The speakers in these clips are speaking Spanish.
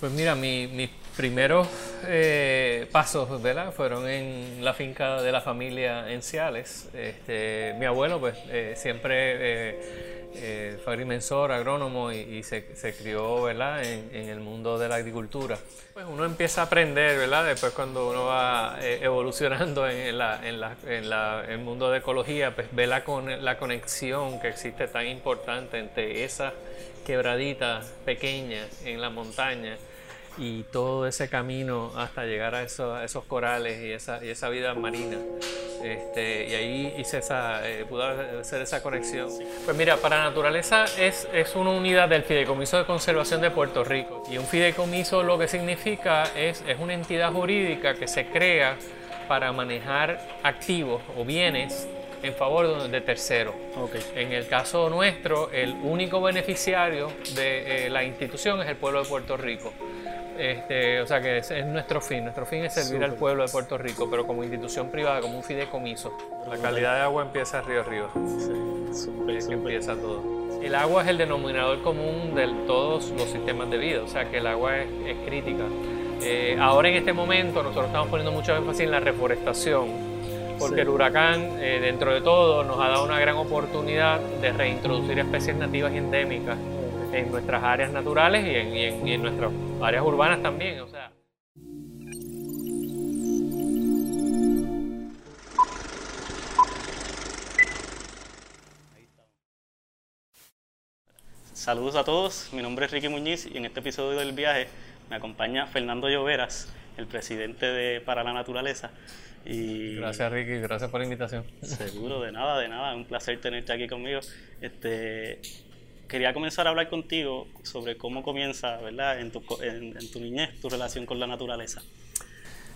Pues mira, mis primeros eh, pasos ¿verdad? fueron en la finca de la familia en Ciales. Este, mi abuelo pues eh, siempre eh, eh, fue agrimensor, agrónomo y, se, se, crió ¿verdad? En, en, el mundo de la agricultura. Pues uno empieza a aprender, ¿verdad? después cuando uno va evolucionando en, la, en, la, en la, el mundo de ecología, pues ve la, con, la conexión que existe tan importante entre esas quebraditas pequeñas en la montaña y todo ese camino hasta llegar a esos, esos corales y esa, y esa, vida marina. Este, y ahí hice esa, eh, pude hacer esa conexión. Pues mira, para naturaleza es, es una unidad del Fideicomiso de Conservación de Puerto Rico. Y un fideicomiso lo que significa es, es una entidad jurídica que se crea para manejar activos o bienes en favor de terceros. Okay. En el caso nuestro, el único beneficiario de eh, la institución es el pueblo de Puerto Rico. Este, o sea que es, nuestro fin. Nuestro fin es servir al pueblo de Puerto Rico, pero como institución privada, como un fideicomiso. La calidad de agua empieza río arriba. Sí, empieza todo. El agua es el denominador común de todos los sistemas de vida, o sea que el agua es, crítica. Eh, ahora en este momento nosotros estamos poniendo mucho énfasis en la reforestación, porque el huracán, eh, dentro de todo, nos ha dado una gran oportunidad de reintroducir especies nativas y endémicas en nuestras áreas naturales y en, y en, nuestras áreas urbanas también. O sea. Saludos a todos, mi nombre es Ricky Muñiz y en este episodio del viaje me acompaña Fernando Lloveras, el presidente de Para la Naturaleza. Y gracias Ricky, gracias por la invitación. Seguro, de nada, de nada, un placer tenerte aquí conmigo. Este, quería comenzar a hablar contigo sobre cómo comienza, ¿verdad? En tu, niñez, tu relación con la naturaleza.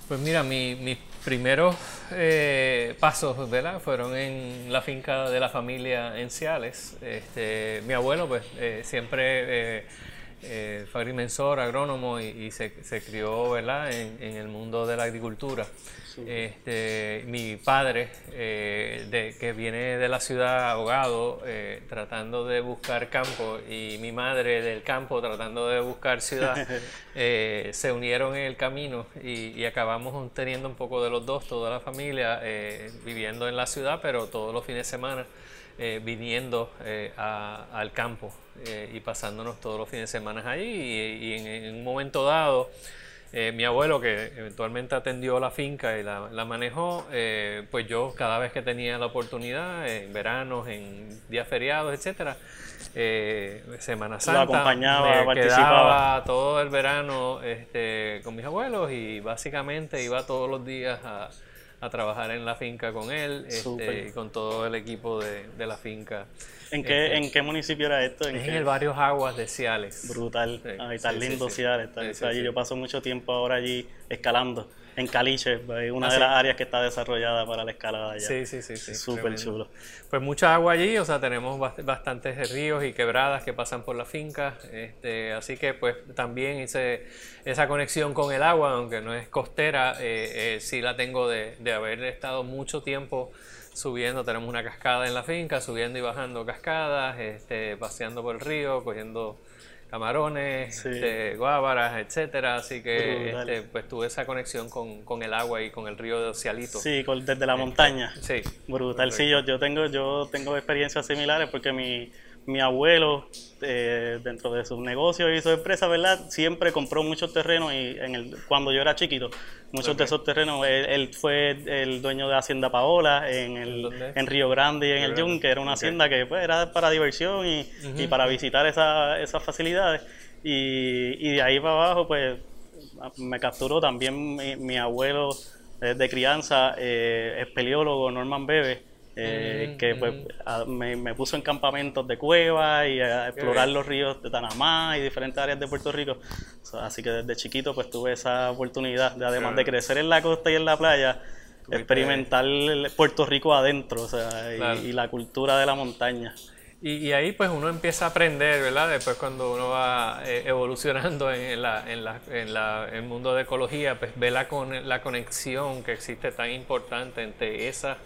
Pues mira, mis primeros eh, pasos ¿verdad? fueron en la finca de la familia en Ciales. Este, mi abuelo pues eh, siempre eh, fue agrimensor, agrónomo y, se, se, crió ¿verdad? En, el mundo de la agricultura. Este, mi padre, eh, de, que viene de la ciudad abogado, eh, tratando de buscar campo, y mi madre del campo tratando de buscar ciudad, eh, se unieron en el camino y, y, acabamos teniendo un poco de los dos, toda la familia, viviendo en la ciudad, pero todos los fines de semana. Viniendo a, al campo y pasándonos todos los fines de semana allí y, y en, en, un momento dado mi abuelo que eventualmente atendió la finca y la, la manejó, pues yo cada vez que tenía la oportunidad, en veranos, en días feriados, etcétera, Semana Santa, Lo acompañaba, me quedaba todo el verano este, con mis abuelos y básicamente iba todos los días a a trabajar en la finca con él este, y con todo el equipo de, de la finca. ¿En qué, ¿En qué municipio era esto? ¿En, es en el barrio Aguas de Ciales. Brutal. Sí, Ay, tan sí, lindo sí, Ciales. allí. Yo paso mucho tiempo ahora allí escalando en Caliche, una ¿Ah, de las áreas que está desarrollada para la escalada allá. Sí, sí, sí. sí Súper chulo. Pues mucha agua allí, o sea, tenemos bastantes ríos y quebradas que pasan por la finca, este, así que pues también hice esa conexión con el agua, aunque no es costera, eh, eh, sí la tengo de, de haber estado mucho tiempo subiendo, tenemos una cascada en la finca, subiendo y bajando cascadas, este, paseando por el río, cogiendo camarones, sí. este, guábaras, etcétera, así que este, pues tuve esa conexión con, con, el agua y con el río de Ocialito. Sí, con, desde la montaña. Sí. Brutal, sí, yo, yo tengo yo tengo experiencias similares porque mi mi abuelo, eh, dentro de sus negocios y su empresa, ¿verdad? Siempre compró muchos terrenos y en el, cuando yo era chiquito, muchos okay. de esos terrenos, él, él, fue el dueño de Hacienda Paola en, el, en Río Grande y en el Yunque, era una hacienda que pues, era para diversión y, uh -huh. y para visitar esa, esas facilidades. Y, y, de ahí para abajo, pues me capturó también mi, mi abuelo de crianza, eh, espeleólogo Norman Bebe eh, mm, que pues, a, me, me, puso en campamentos de cuevas y a explorar los ríos de Tanamá y diferentes áreas de Puerto Rico. So, así que desde chiquito pues tuve esa oportunidad de además de crecer en la costa y en la playa, experimentar Puerto Rico adentro o sea, claro. y, y, la cultura de la montaña. Y, y, ahí pues uno empieza a aprender, ¿verdad? Después cuando uno va eh, evolucionando en, la, en, la, en, la, en el mundo de ecología, pues ve la, con, la conexión que existe tan importante entre esas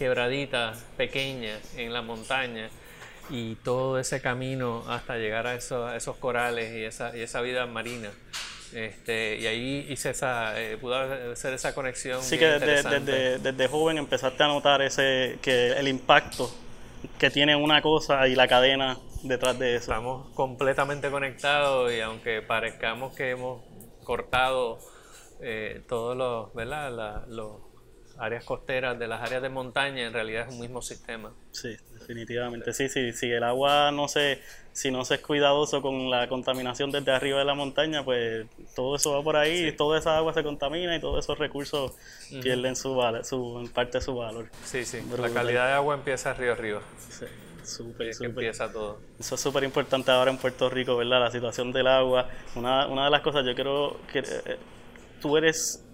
quebraditas pequeñas en la montaña y todo ese camino hasta llegar a esos, a esos corales y esa, y esa vida marina. Este, y ahí hice esa, eh, pude hacer esa conexión. Sí, que desde, desde, joven empezaste a notar ese, que el impacto que tiene una cosa y la cadena detrás de eso. Estamos completamente conectados y aunque parezcamos que hemos cortado eh, todos los, ¿verdad? los áreas costeras de las áreas de montaña, en realidad es un mismo sistema. Sí, definitivamente. Sí, sí, sí. El agua no se, si no se es cuidadoso con la contaminación desde arriba de la montaña, pues todo eso va por ahí, y toda esa agua se contamina y todos esos recursos pierden su, su en parte su valor. Sí, sí. La calidad de agua empieza río arriba. Sí. Súper, súper. Empieza todo. Eso es súper importante ahora en Puerto Rico, ¿verdad? La situación del agua. Una, una de las cosas, yo quiero que eh, tú eres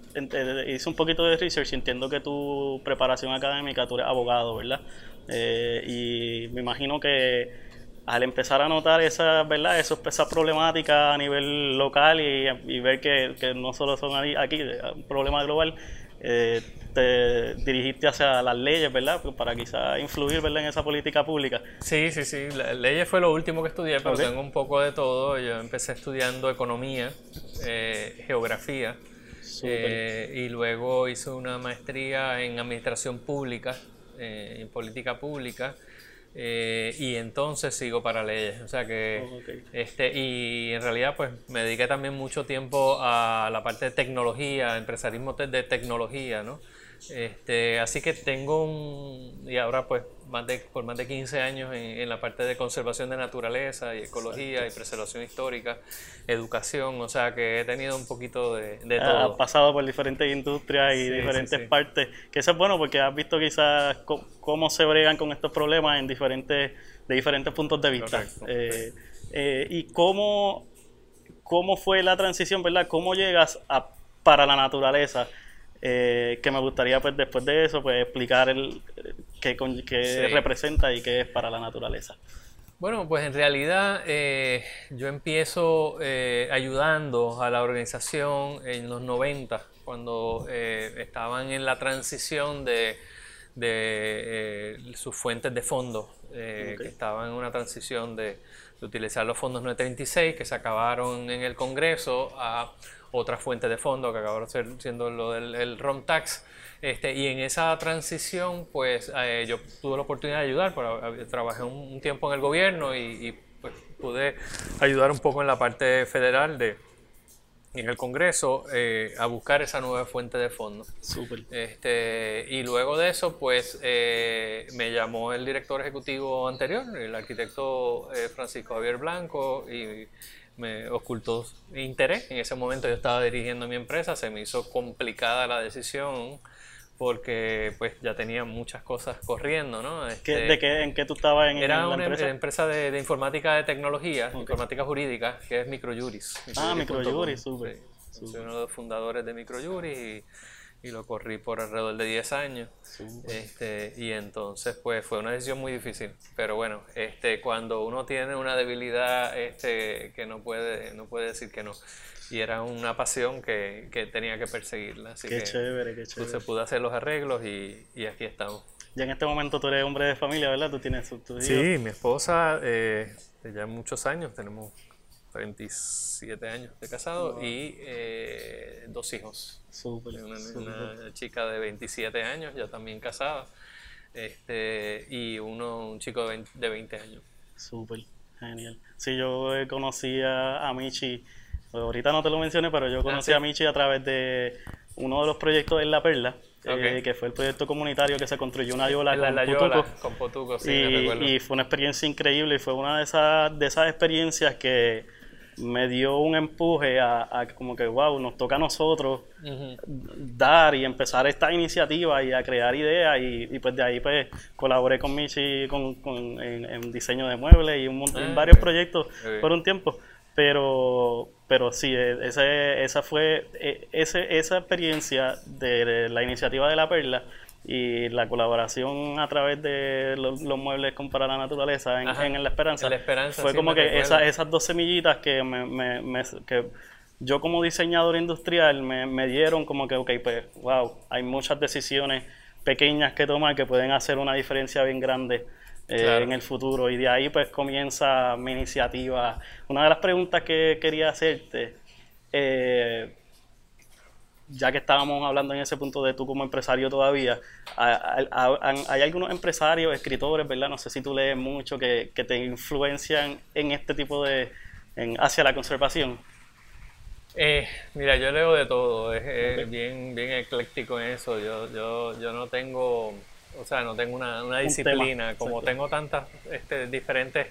hice un poquito de research y entiendo que tu preparación académica, tú eres abogado, ¿verdad? Eh, y me imagino que al empezar a notar esa, ¿verdad? Eso, esa problemática a nivel local y, ver que, que, no solo son aquí un problema global, eh, te dirigiste hacia las leyes, ¿verdad? Pues para quizá influir, ¿verdad? En esa política pública. Sí, sí, sí. leyes fue lo último que estudié, pero tengo un poco de todo. Yo empecé estudiando economía, eh, geografía eh, y luego hice una maestría en administración pública, eh, en política pública. Eh, y entonces sigo para leyes. O sea que, oh, este, y en realidad pues me dediqué también mucho tiempo a la parte de tecnología, empresarismo de tecnología, ¿no? Este, así que tengo un, y ahora pues más de, por más de 15 años en, la parte de conservación de naturaleza y ecología y preservación histórica, educación, o sea que he tenido un poquito de, todo. Has pasado por diferentes industrias y diferentes partes, que eso es bueno porque has visto quizás cómo se bregan con estos problemas en diferentes, de diferentes puntos de vista. Eh, eh, y cómo, cómo fue la transición, ¿verdad? ¿Cómo llegas a, para la naturaleza? Eh, que me gustaría pues después de eso pues explicar el qué, qué representa y qué es para la naturaleza. Bueno, pues en realidad eh, yo empiezo eh, ayudando a la organización en los 90, cuando estaban en la transición de, de sus fuentes de fondos, que estaban en una transición de, de utilizar los fondos 936 que se acabaron en el Congreso a otra fuente de fondo que acabaron siendo lo del el ROM tax. Este, y en esa transición, pues eh, yo tuve la oportunidad de ayudar, porque trabajé un, tiempo en el gobierno y, pues, pude ayudar un poco en la parte federal de en el Congreso eh, a buscar esa nueva fuente de fondos. Este, y luego de eso, pues eh, me llamó el director ejecutivo anterior, el arquitecto Francisco Javier Blanco, y me ocultó interés. En ese momento yo estaba dirigiendo mi empresa, se me hizo complicada la decisión porque pues ya tenía muchas cosas corriendo, ¿no? Este, ¿De qué, en qué tú estabas en, era una empresa? empresa de, informática de tecnología, informática jurídica, que es Microjuris. ah, Microjuris, súper. Soy uno de los fundadores de Microjuris y y lo corrí por alrededor de 10 años. Este, y entonces pues fue una decisión muy difícil. Pero bueno, este, cuando uno tiene una debilidad este, que no puede, no puede decir que no. Y era una pasión que, que tenía que perseguirla. Así qué que chévere, qué chévere. Se pudo hacer los arreglos y, y, aquí estamos. Ya en este momento tú eres hombre de familia, ¿verdad? Tú tienes Sí, mi esposa, eh, ya muchos años, tenemos 27 años de casado y eh, dos hijos. una, chica de 27 años, ya también casada, este, y uno, un chico de 20, años. Súper, genial. Sí, yo conocí a, Michi, ahorita no te lo mencioné, pero yo conocí ah, a Michi a través de uno de los proyectos en La Perla. Eh, que fue el proyecto comunitario que se construyó una yola con, Potuco. y, fue una experiencia increíble y fue una de esas, de esas experiencias que me dio un empuje a, como que, wow, nos toca a nosotros dar y empezar esta iniciativa y a crear ideas y, pues de ahí pues colaboré con Michi con, con en, diseño de muebles y un montón, ah, varios proyectos por un tiempo. Pero, pero sí, e, ese, esa fue e, ese, esa experiencia de la iniciativa de La Perla y la colaboración a través de los, muebles con para la naturaleza en, en la, esperanza, fue como que esas dos semillitas que, me, que yo como diseñador industrial me, dieron como que, ok, pues, wow, hay muchas decisiones pequeñas que tomar que pueden hacer una diferencia bien grande eh, en el futuro. Y de ahí pues comienza mi iniciativa. Una de las preguntas que quería hacerte eh, ya que estábamos hablando en ese punto de tú como empresario todavía, hay algunos empresarios, escritores, ¿verdad? No sé si tú lees mucho que, te influencian en este tipo de, hacia la conservación. Eh, mira, yo leo de todo, es, bien, bien ecléctico en eso. Yo, yo, yo no tengo, o sea, no tengo una, disciplina, como tengo tantas este, diferentes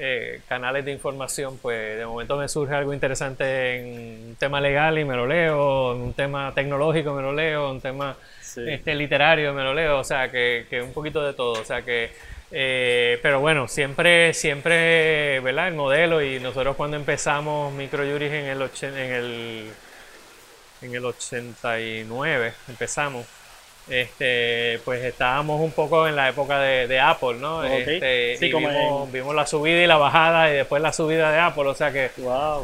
eh, canales de información, pues de momento me surge algo interesante en un tema legal y me lo leo, en un tema tecnológico me lo leo, en un tema este, literario me lo leo, o sea, que, que un poquito de todo, o sea, que, eh, pero bueno, siempre, siempre, ¿verdad? El modelo y nosotros cuando empezamos Microjuris en el, en el, en el 89, empezamos este, pues estábamos un poco en la época de, Apple, ¿no? Este, y vimos, la subida y la bajada y después la subida de Apple, o sea que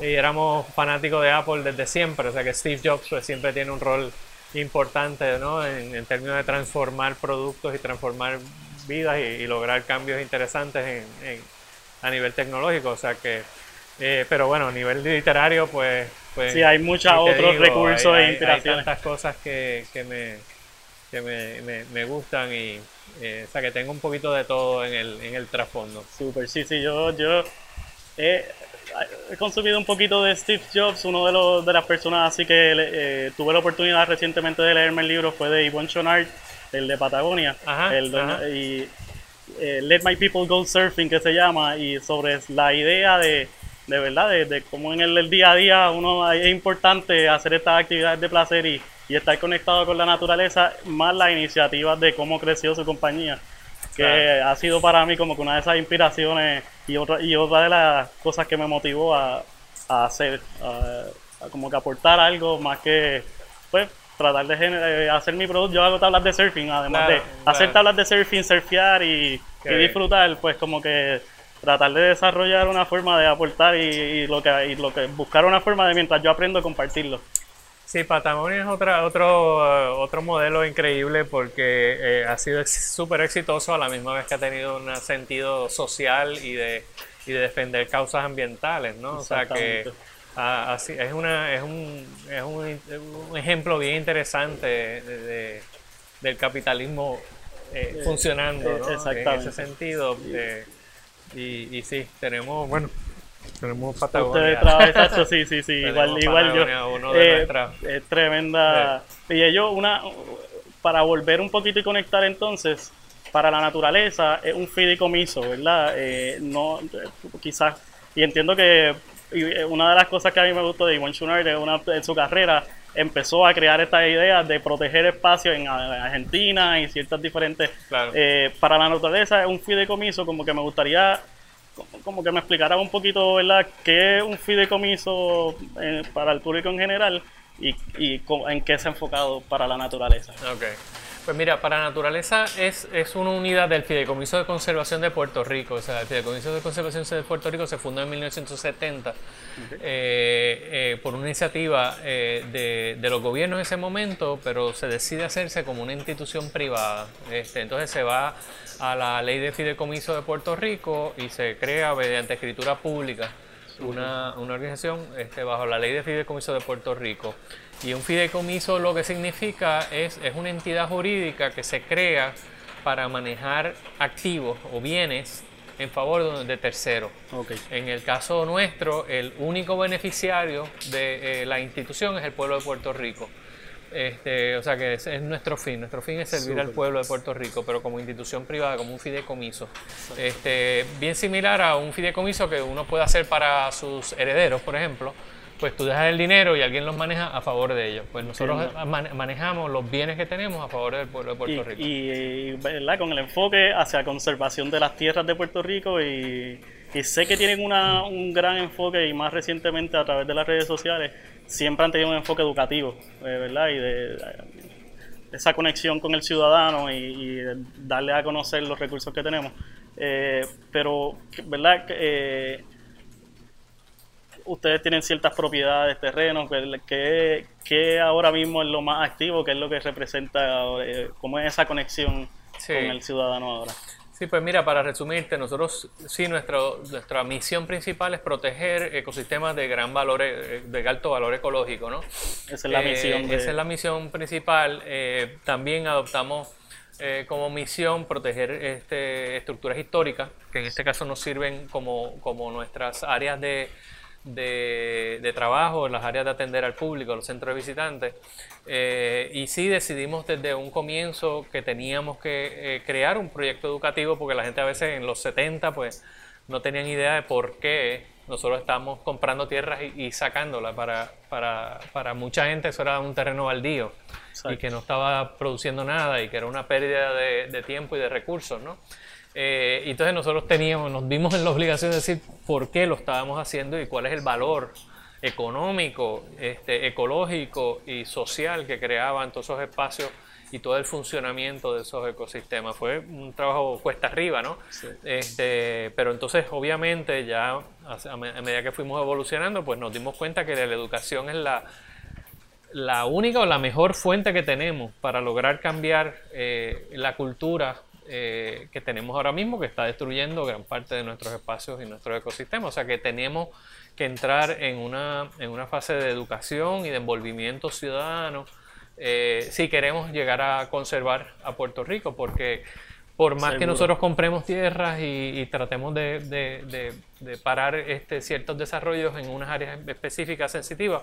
y éramos fanáticos de Apple desde siempre, o sea que Steve Jobs pues, siempre tiene un rol importante, ¿no? En, términos de transformar productos y transformar vidas y, lograr cambios interesantes en, a nivel tecnológico, o sea que, eh, pero bueno, a nivel literario, pues... pues sí, hay muchos otros recursos e inspiraciones. Hay tantas cosas que, que me que me, me, gustan y eh, o sea que tengo un poquito de todo en el, en el trasfondo. Súper, sí, sí, yo, yo he, consumido un poquito de Steve Jobs, uno de, los, de las personas así que eh, tuve la oportunidad recientemente de leerme el libro fue de Yvonne Chonard, el de Patagonia, el y eh, Let My People Go Surfing que se llama y sobre la idea de de verdad, de, de cómo en el, día a día uno es importante hacer estas actividades de placer y, y estar conectado con la naturaleza, más las iniciativas de cómo creció su compañía, que ha sido para mí como que una de esas inspiraciones y otra, y otra de las cosas que me motivó a, hacer, a, como que aportar algo más que, pues, tratar de eh, hacer mi producto. Yo hago tablas de surfing, además de hacer tablas de surfing, surfear y, disfrutar, pues como que tratar de desarrollar una forma de aportar y, lo que y lo que buscar una forma de mientras yo aprendo compartirlo. Sí, Patagonia es otra, otro, otro modelo increíble porque eh, ha sido súper exitoso a la misma vez que ha tenido un sentido social y de, y de defender causas ambientales, ¿no? O sea que así, es, una, es, un, es un, ejemplo bien interesante de, del capitalismo eh, funcionando, ¿no? En ese sentido. y, y sí, tenemos, bueno, tenemos Patagonia. exacto, sí, sí, sí. igual, igual yo. Eh, es tremenda. Y ellos, una. Para volver un poquito y conectar entonces, para la naturaleza es un fideicomiso, ¿verdad? Eh, no, quizás. Y entiendo que una de las cosas que a mí me gustó de Schuner una, en su carrera empezó a crear esta idea de proteger espacios en Argentina y ciertas diferentes. Eh, para la naturaleza es un fideicomiso, como que me gustaría como que me explicara un poquito, ¿verdad?, qué es un fideicomiso eh, para el público en general y, y en qué se ha enfocado para la naturaleza. Pues mira, para naturaleza es, es una unidad del Fideicomiso de Conservación de Puerto Rico. O sea, el Fideicomiso de Conservación de Puerto Rico se fundó en 1970 eh, eh, por una iniciativa de, de, los gobiernos en ese momento, pero se decide hacerse como una institución privada. Este, entonces se va a la ley de fideicomiso de Puerto Rico y se crea mediante escritura pública una, una organización este, bajo la ley de fideicomiso de Puerto Rico. Y un fideicomiso lo que significa es, es una entidad jurídica que se crea para manejar activos o bienes en favor de, terceros. En el caso nuestro, el único beneficiario de eh, la institución es el pueblo de Puerto Rico. Este, o sea que es, nuestro fin. Nuestro fin es servir al pueblo de Puerto Rico, pero como institución privada, como un fideicomiso. Este, bien similar a un fideicomiso que uno puede hacer para sus herederos, por ejemplo. Pues tú dejas el dinero y alguien los maneja a favor de ellos. Pues nosotros manejamos los bienes que tenemos a favor del pueblo de Puerto Rico. Y, con el enfoque hacia conservación de las tierras de Puerto Rico y, sé que tienen un gran enfoque y más recientemente a través de las redes sociales siempre han tenido un enfoque educativo, eh, ¿verdad? Y de, esa conexión con el ciudadano y, darle a conocer los recursos que tenemos. Eh, pero, ¿verdad? Eh, ustedes tienen ciertas propiedades, terrenos, que, que, ahora mismo es lo más activo, que es lo que representa, cómo es esa conexión con el ciudadano ahora. Sí, pues mira, para resumirte, nosotros sí, nuestro, nuestra misión principal es proteger ecosistemas de gran valor, eh, de alto valor ecológico, ¿no? Esa es la Eh, misión. de- Esa es la misión principal. Eh, también adoptamos eh, como misión proteger este, estructuras históricas, que en este caso nos sirven como, como nuestras áreas de, de, de trabajo, las áreas de atender al público, los centros de visitantes. Eh, y sí decidimos desde un comienzo que teníamos que eh, crear un proyecto educativo, porque la gente a veces en los 70 pues no tenían idea de por qué nosotros estamos comprando tierras y, y sacándolas. Para, para, para mucha gente eso era un terreno baldío y que no estaba produciendo nada y que era una pérdida de, de tiempo y de recursos, ¿no? Eh, y entonces nosotros teníamos, nos vimos en la obligación de decir por qué lo estábamos haciendo y cuál es el valor económico, este, ecológico y social que creaban todos esos espacios y todo el funcionamiento de esos ecosistemas. Fue un trabajo cuesta arriba, ¿no? Este, pero entonces, obviamente, ya a medida que fuimos evolucionando, pues nos dimos cuenta que la educación es la, la única o la mejor fuente que tenemos para lograr cambiar eh, la cultura eh, que tenemos ahora mismo, que está destruyendo gran parte de nuestros espacios y nuestros ecosistemas. O sea que tenemos que entrar en una, en una fase de educación y de envolvimiento ciudadano eh, si queremos llegar a conservar a Puerto Rico, porque por más que nosotros compremos tierras y, y tratemos de, de- de- de parar este, ciertos desarrollos en unas áreas específicas sensitivas,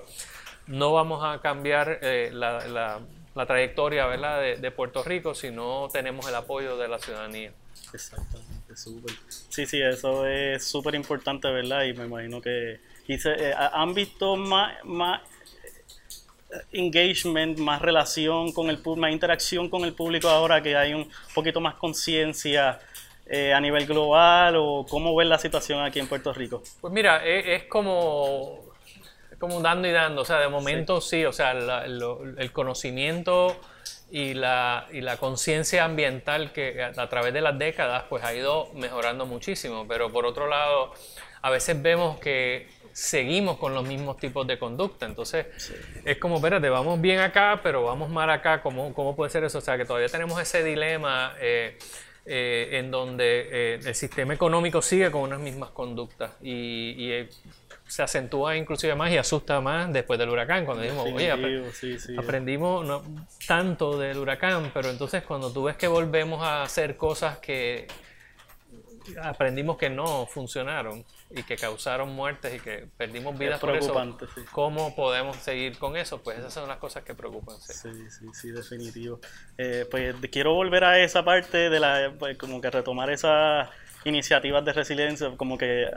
no vamos a cambiar eh, la, la- la trayectoria ¿verdad? De, de Puerto Rico si no tenemos el apoyo de la ciudadanía. Exactamente, súper. Sí, sí, eso es súper importante, ¿verdad? Y me imagino que y se- eh, ha- han visto más, más eh, engagement, más relación con el público, más interacción con el público ahora que hay un poquito más conciencia eh, a nivel global o cómo ven la situación aquí en Puerto Rico. Pues mira, es, es como, como dando y dando, o sea, de momento sí, o sea, la- lo- el conocimiento y la, y la conciencia ambiental que a, a través de las décadas pues ha ido mejorando muchísimo, pero por otro lado, a veces vemos que seguimos con los mismos tipos de conducta, entonces es como, espérate, vamos bien acá, pero vamos mal acá, ¿cómo, cómo puede ser eso? O sea, que todavía tenemos ese dilema. eh, eh, en donde eh, el sistema económico sigue con unas mismas conductas y, y, eh, se acentúa inclusive más y asusta más después del huracán, cuando dijimos, oye, sí, sí. aprendimos no, tanto del huracán, pero entonces cuando tú ves que volvemos a hacer cosas que aprendimos que no funcionaron y que causaron muertes y que perdimos vidas por eso, sí. ¿cómo podemos seguir con eso? Pues esas son las cosas que preocupan. sí. Sí, sí, definitivo. Eh, pues quiero volver a esa parte de la, pues, como que retomar esas iniciativas de resiliencia, como que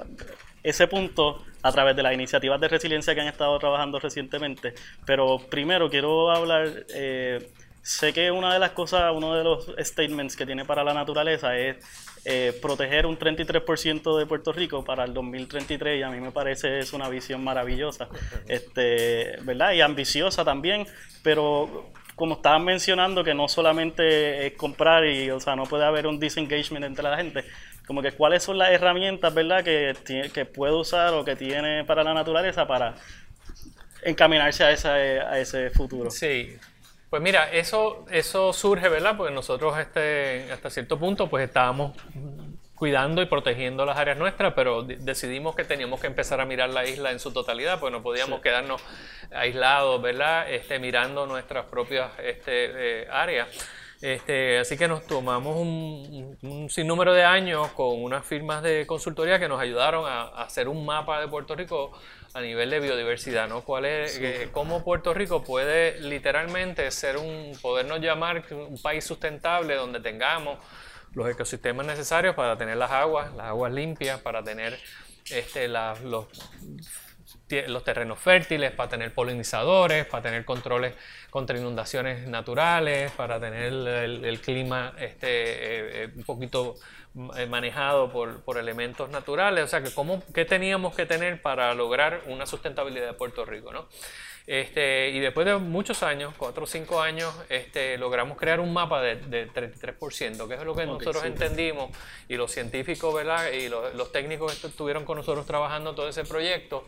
ese punto a través de las iniciativas de resiliencia que han estado trabajando recientemente. Pero primero quiero hablar, eh, sé que una de las cosas, uno de los statements que tiene para la naturaleza es eh, proteger un 33% de Puerto Rico para el 2033 y a mí me parece es una visión maravillosa, este, ¿verdad? Y ambiciosa también, pero como estaban mencionando que no solamente es comprar y, o sea, no puede haber un disengagement entre la gente, como que cuáles son las herramientas, ¿verdad? Que, que puede usar o que tiene para la naturaleza para encaminarse a ese, a ese futuro. Sí, pues mira, eso, eso surge, ¿verdad? Porque nosotros este, hasta cierto punto pues estábamos cuidando y protegiendo las áreas nuestras, pero de- decidimos que teníamos que empezar a mirar la isla en su totalidad, pues no podíamos quedarnos aislados, ¿verdad? Este, mirando nuestras propias este, eh, áreas. Este, así que nos tomamos un, un sinnúmero de años con unas firmas de consultoría que nos ayudaron a, a hacer un mapa de Puerto Rico a nivel de biodiversidad, ¿no? ¿Cuál es, eh, cómo Puerto Rico puede literalmente ser un, podernos llamar un país sustentable donde tengamos los ecosistemas necesarios para tener las aguas, las aguas limpias, para tener este, las- los los terrenos fértiles, para tener polinizadores, para tener controles contra inundaciones naturales, para tener el, clima este, eh, eh, un poquito eh, manejado por, por elementos naturales. O sea, que cómo, ¿qué teníamos que tener para lograr una sustentabilidad de Puerto Rico? ¿no? Este, y después de muchos años, cuatro o cinco años, este, logramos crear un mapa de, de 33%, que es lo que nosotros entendimos, y los científicos ¿verdad? y los, los técnicos que estuvieron con nosotros trabajando todo ese proyecto,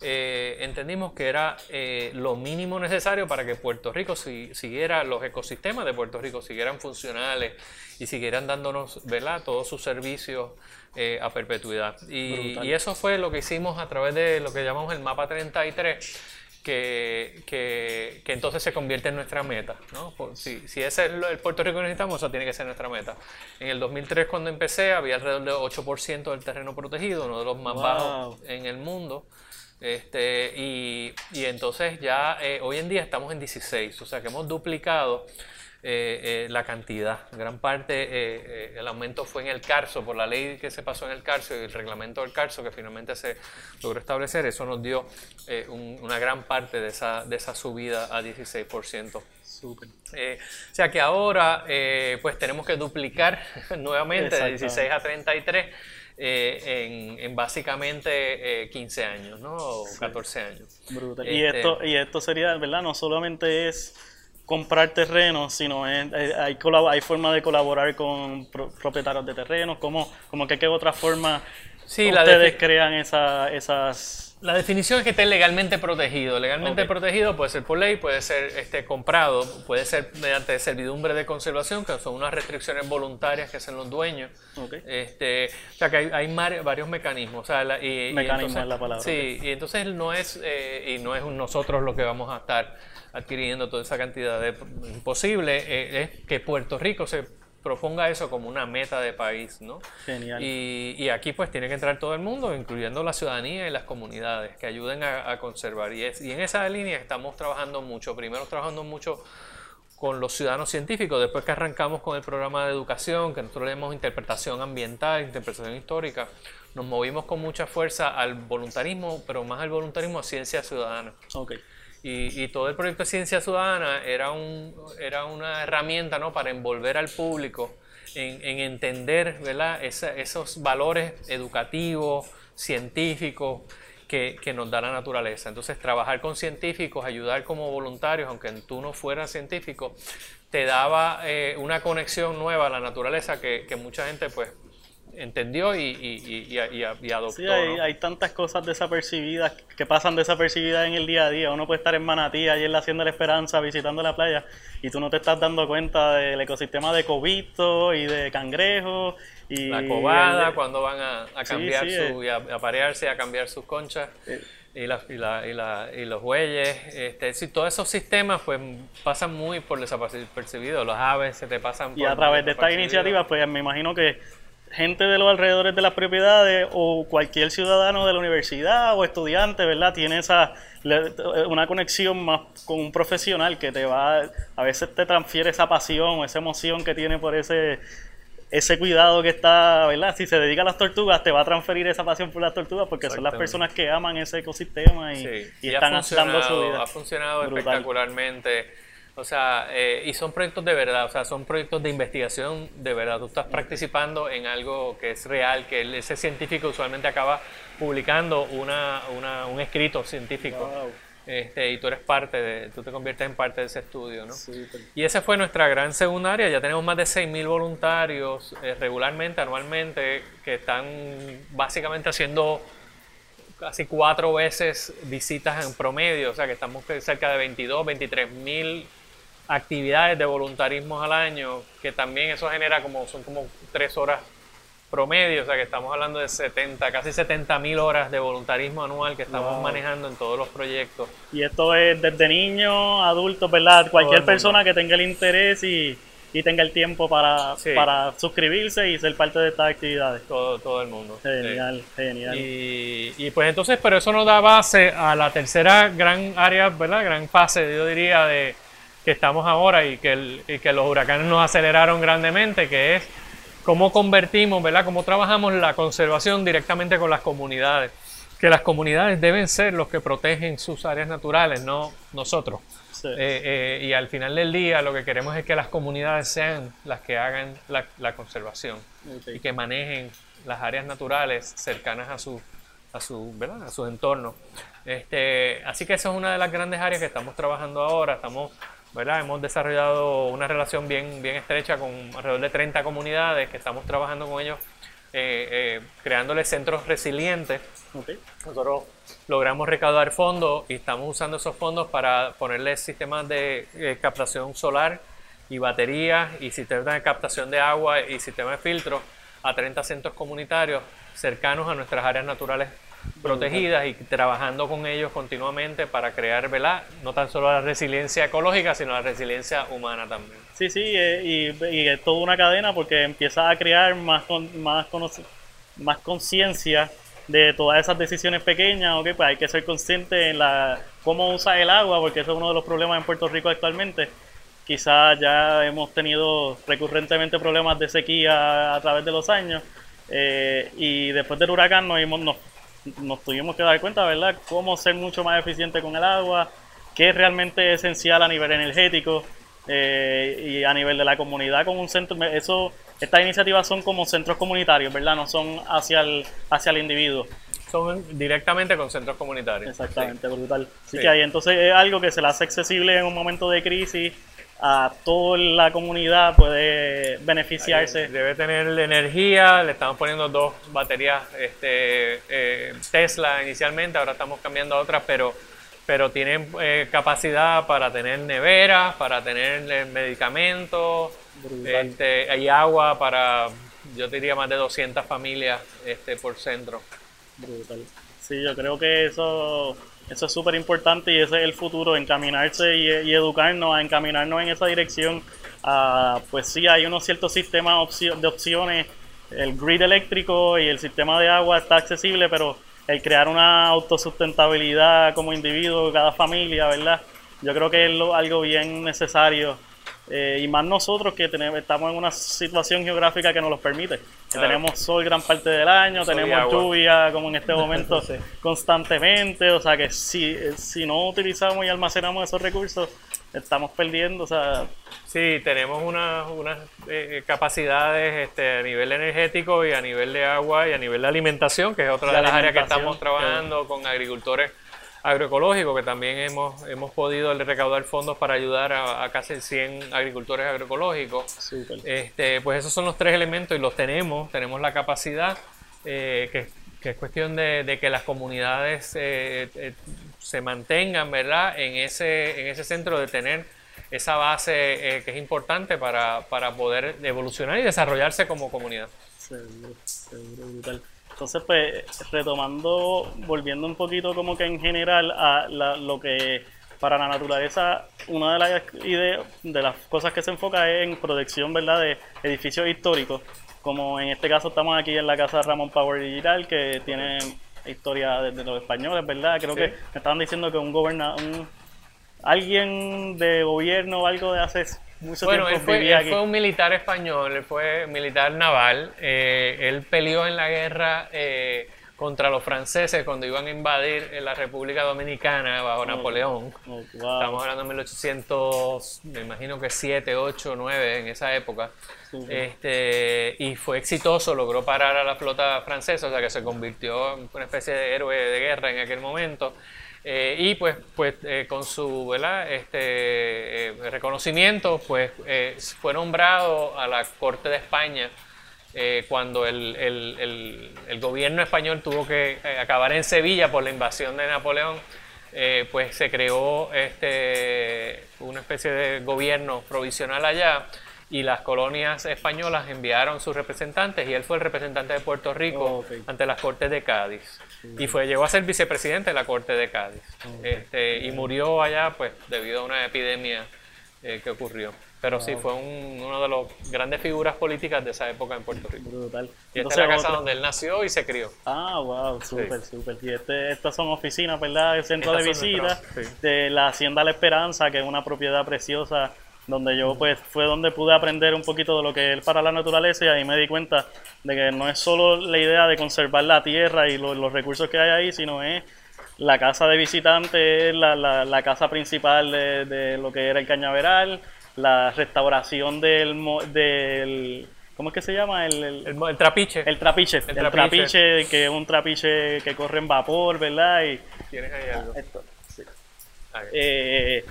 eh, entendimos que era eh, lo mínimo necesario para que Puerto Rico siguiera, los ecosistemas de Puerto Rico siguieran funcionales y siguieran dándonos ¿verdad? todos sus servicios eh, a perpetuidad. Y, y, eso fue lo que hicimos a través de lo que llamamos el mapa 33. Que, que, que entonces se convierte en nuestra meta. ¿no? Si, si ese es el Puerto Rico que necesitamos, eso tiene que ser nuestra meta. En el 2003, cuando empecé, había alrededor del 8% del terreno protegido, uno de los más bajos en el mundo. Este, y, y entonces ya eh, hoy en día estamos en 16, o sea que hemos duplicado eh, eh, la cantidad. Gran parte, el aumento fue en el CARSO, por la ley que se pasó en el CARSO y el reglamento del CARSO que finalmente se logró establecer, eso nos dio una gran parte de esa, de esa subida a 16%. Súper. o sea que ahora pues tenemos que duplicar nuevamente de 16 a 33 eh, en, básicamente 15 eh, años, ¿no? O 14 años. Brutal. y, este esto, y esto sería, ¿verdad? No solamente es comprar terrenos, sino es, eh, hay, hay forma de colaborar con propietarios de terrenos, como, como que qué otra forma ustedes crean esa, esas la definición es que esté legalmente protegido. Legalmente protegido puede ser por ley, puede ser este, comprado, puede ser mediante servidumbre de conservación, que son unas restricciones voluntarias que hacen los dueños. Este, o sea que hay, varios mecanismos. y, Mecanismo es la palabra. Sí, y entonces no es, eh, y no es nosotros lo que vamos a estar adquiriendo toda esa cantidad de imposible, eh, es que Puerto Rico se proponga eso como una meta de país, ¿no? Genial. Y, aquí pues tiene que entrar todo el mundo, incluyendo la ciudadanía y las comunidades, que ayuden a, conservar. Y, y en esa línea estamos trabajando mucho, primero trabajando mucho con los ciudadanos científicos, después que arrancamos con el programa de educación, que nosotros leemos interpretación ambiental, interpretación histórica, nos movimos con mucha fuerza al voluntarismo, pero más al voluntarismo a ciencia ciudadana. Okay. Y, todo el proyecto de Ciencia Ciudadana era, un, era una herramienta ¿no? para envolver al público en, entender ¿verdad? esos valores educativos, científicos que, nos da la naturaleza. Entonces, trabajar con científicos, ayudar como voluntarios, aunque tú no fueras científico, te daba eh, una conexión nueva a la naturaleza que mucha gente pues entendió y, y, y, adoptó. Sí, hay, tantas cosas desapercibidas que pasan desapercibidas en el día a día. Uno puede estar en Manatí, allí en la Hacienda de la Esperanza, visitando la playa, y tú no te estás dando cuenta del ecosistema de cobito y de cangrejos. Y la cobada, cuando van a, cambiar su, eh. y a, aparearse, a cambiar sus conchas. Eh. Y, la, y, la, y, los bueyes, este, sí, todos esos sistemas pues pasan muy por desapercibidos, los aves se te pasan por Y a través de esta iniciativa pues me imagino que gente de los alrededores de las propiedades o cualquier ciudadano de la universidad o estudiante, ¿verdad? Tiene esa una conexión más con un profesional que te va a veces te transfiere esa pasión o esa emoción que tiene por ese ese cuidado que está, ¿verdad? Si se dedica a las tortugas, te va a transferir esa pasión por las tortugas porque son las personas que aman ese ecosistema y, están dando su vida. Ha funcionado espectacularmente o sea, eh, y son proyectos de verdad, o sea, son proyectos de investigación de verdad. Tú estás participando en algo que es real, que ese científico usualmente acaba publicando una, una, un escrito científico. Este, y tú eres parte de, tú te conviertes en parte de ese estudio, ¿no? Y esa fue nuestra gran segunda área, ya tenemos más de 6.000 voluntarios eh, regularmente, anualmente, que están básicamente haciendo casi cuatro veces visitas en promedio, o sea que estamos cerca de 22, 23 mil actividades de voluntarismo al año, que también eso genera como, son como tres horas promedio, o sea que estamos hablando de 70, casi 70 mil horas de voluntarismo anual que estamos manejando en todos los proyectos. Y esto es desde niños, adultos, ¿verdad? Cualquier persona que tenga el interés y, y tenga el tiempo para, para suscribirse y ser parte de estas actividades. Todo, todo el mundo. Genial, genial. Y, y, pues entonces, pero eso nos da base a la tercera gran área, ¿verdad? Gran fase, yo diría, de que estamos ahora y que, y que los huracanes nos aceleraron grandemente, que es cómo convertimos, ¿verdad? Cómo trabajamos la conservación directamente con las comunidades. Que las comunidades deben ser los que protegen sus áreas naturales, no nosotros. Eh, eh, y al final del día lo que queremos es que las comunidades sean las que hagan la, conservación y que manejen las áreas naturales cercanas a, su, a su, ¿verdad? a su entorno. Este, así que esa es una de las grandes áreas que estamos trabajando ahora. Estamos, ¿verdad? Hemos desarrollado una relación bien, bien estrecha con alrededor de 30 comunidades que estamos trabajando con ellos, eh, eh, creándoles centros resilientes. Nosotros logramos recaudar fondos y estamos usando esos fondos para ponerles sistemas de eh, captación solar y baterías y sistemas de captación de agua y sistemas de filtro a 30 centros comunitarios cercanos a nuestras áreas naturales protegidas y trabajando con ellos continuamente para crear, ¿verdad? No tan solo la resiliencia ecológica, sino la resiliencia humana también. Sí, sí, eh, y, y, es toda una cadena porque empieza a crear más, más, más conciencia de todas esas decisiones pequeñas, ok, pues hay que ser consciente en la cómo usa el agua, porque eso es uno de los problemas en Puerto Rico actualmente. Quizás ya hemos tenido recurrentemente problemas de sequía a través de los años eh, y después del huracán nos, nos, nos, tuvimos que dar cuenta, ¿verdad?, cómo ser mucho más eficiente con el agua, qué es realmente esencial a nivel energético eh, y a nivel de la comunidad con un centro. Eso, estas iniciativas son como centros comunitarios, ¿verdad?, no son hacia el, hacia el individuo son directamente con centros comunitarios. Exactamente, brutal. Así que ahí entonces es algo que se le hace accesible en un momento de crisis a toda la comunidad puede beneficiarse. Debe tener energía, le estamos poniendo dos baterías este, eh, Tesla inicialmente, ahora estamos cambiando a otras, pero, pero tienen eh, capacidad para tener neveras, para tener eh, medicamentos, este, hay agua para, yo diría, más de 200 familias este, por centro. Brutal. Sí, yo creo que eso eso es súper importante y ese es el futuro, encaminarse y, educarnos, a encaminarnos en esa dirección. Uh, pues sí, hay unos ciertos sistemas de opciones, el grid eléctrico y el sistema de agua está accesible, pero el crear una autosustentabilidad como individuo, cada familia, ¿verdad? Yo creo que es algo bien necesario eh, y más nosotros que tenemos, estamos en una situación geográfica que nos lo permite. Que tenemos sol gran parte del año, tenemos lluvia como en este momento constantemente. O sea que si, si no utilizamos y almacenamos esos recursos, estamos perdiendo. O sea, sí, tenemos unas una, eh, capacidades este, a nivel energético y a nivel de agua y a nivel de alimentación, que es otra de, las áreas que estamos trabajando con agricultores agroecológico, que también hemos, hemos podido recaudar fondos para ayudar a, casi 100 agricultores agroecológicos. Este, pues esos son los tres elementos y los tenemos, tenemos la capacidad, eh, que, es cuestión de, que las comunidades eh, eh, se mantengan ¿verdad? En, ese, en ese centro de tener esa base que es importante para, para, poder evolucionar y desarrollarse como comunidad. Seguro, seguro, brutal. Entonces, pues, retomando, volviendo un poquito como que en general a lo que para la naturaleza, una de las ideas, de las cosas que se enfoca es en protección, ¿verdad?, de edificios históricos, como en este caso estamos aquí en la casa de Ramón Power Digital, que tiene historia desde los españoles, ¿verdad? Creo que me estaban diciendo que un gobernador, alguien de gobierno o algo de hace bueno, él fue, un militar español, él fue militar naval. Eh, él peleó en la guerra eh, contra los franceses cuando iban a invadir la República Dominicana bajo oh, Napoleón. Oh, Estamos hablando de 1800, me imagino que 7, 8, 9 en esa época. Este, y fue exitoso, logró parar a la flota francesa, o sea que se convirtió en una especie de héroe de guerra en aquel momento. Eh, y pues, pues eh, con su ¿verdad? Este, eh, reconocimiento pues, fue nombrado a la Corte de España cuando el, el, el, gobierno español tuvo que acabar en Sevilla por la invasión de Napoleón. pues se creó este, una especie de gobierno provisional allá y las colonias españolas enviaron sus representantes y él fue el representante de Puerto Rico oh, ante las Cortes de Cádiz. Y fue, llegó a ser vicepresidente de la Corte de Cádiz. este, y murió allá pues debido a una epidemia eh, que ocurrió. Pero sí, fue un, uno de los grandes figuras políticas de esa época en Puerto Rico. Brutal. Y esta es la casa donde él nació y se crió. Ah, wow, súper, súper. Y este, estas son oficinas, ¿verdad? El centro de visita de la Hacienda La Esperanza, que es una propiedad preciosa donde yo pues fue donde pude aprender un poquito de lo que es para la naturaleza y ahí me di cuenta de que no es solo la idea de conservar la tierra y los recursos que hay ahí, sino es la casa de visitantes, la, la, casa principal de, de, lo que era el cañaveral, la restauración del, del ¿Cómo es que se llama? El, el, el, trapiche. El trapiche. El, trapiche. que es un trapiche que corre en vapor, ¿verdad? Y, Tienes ahí algo. Esto, sí. eh,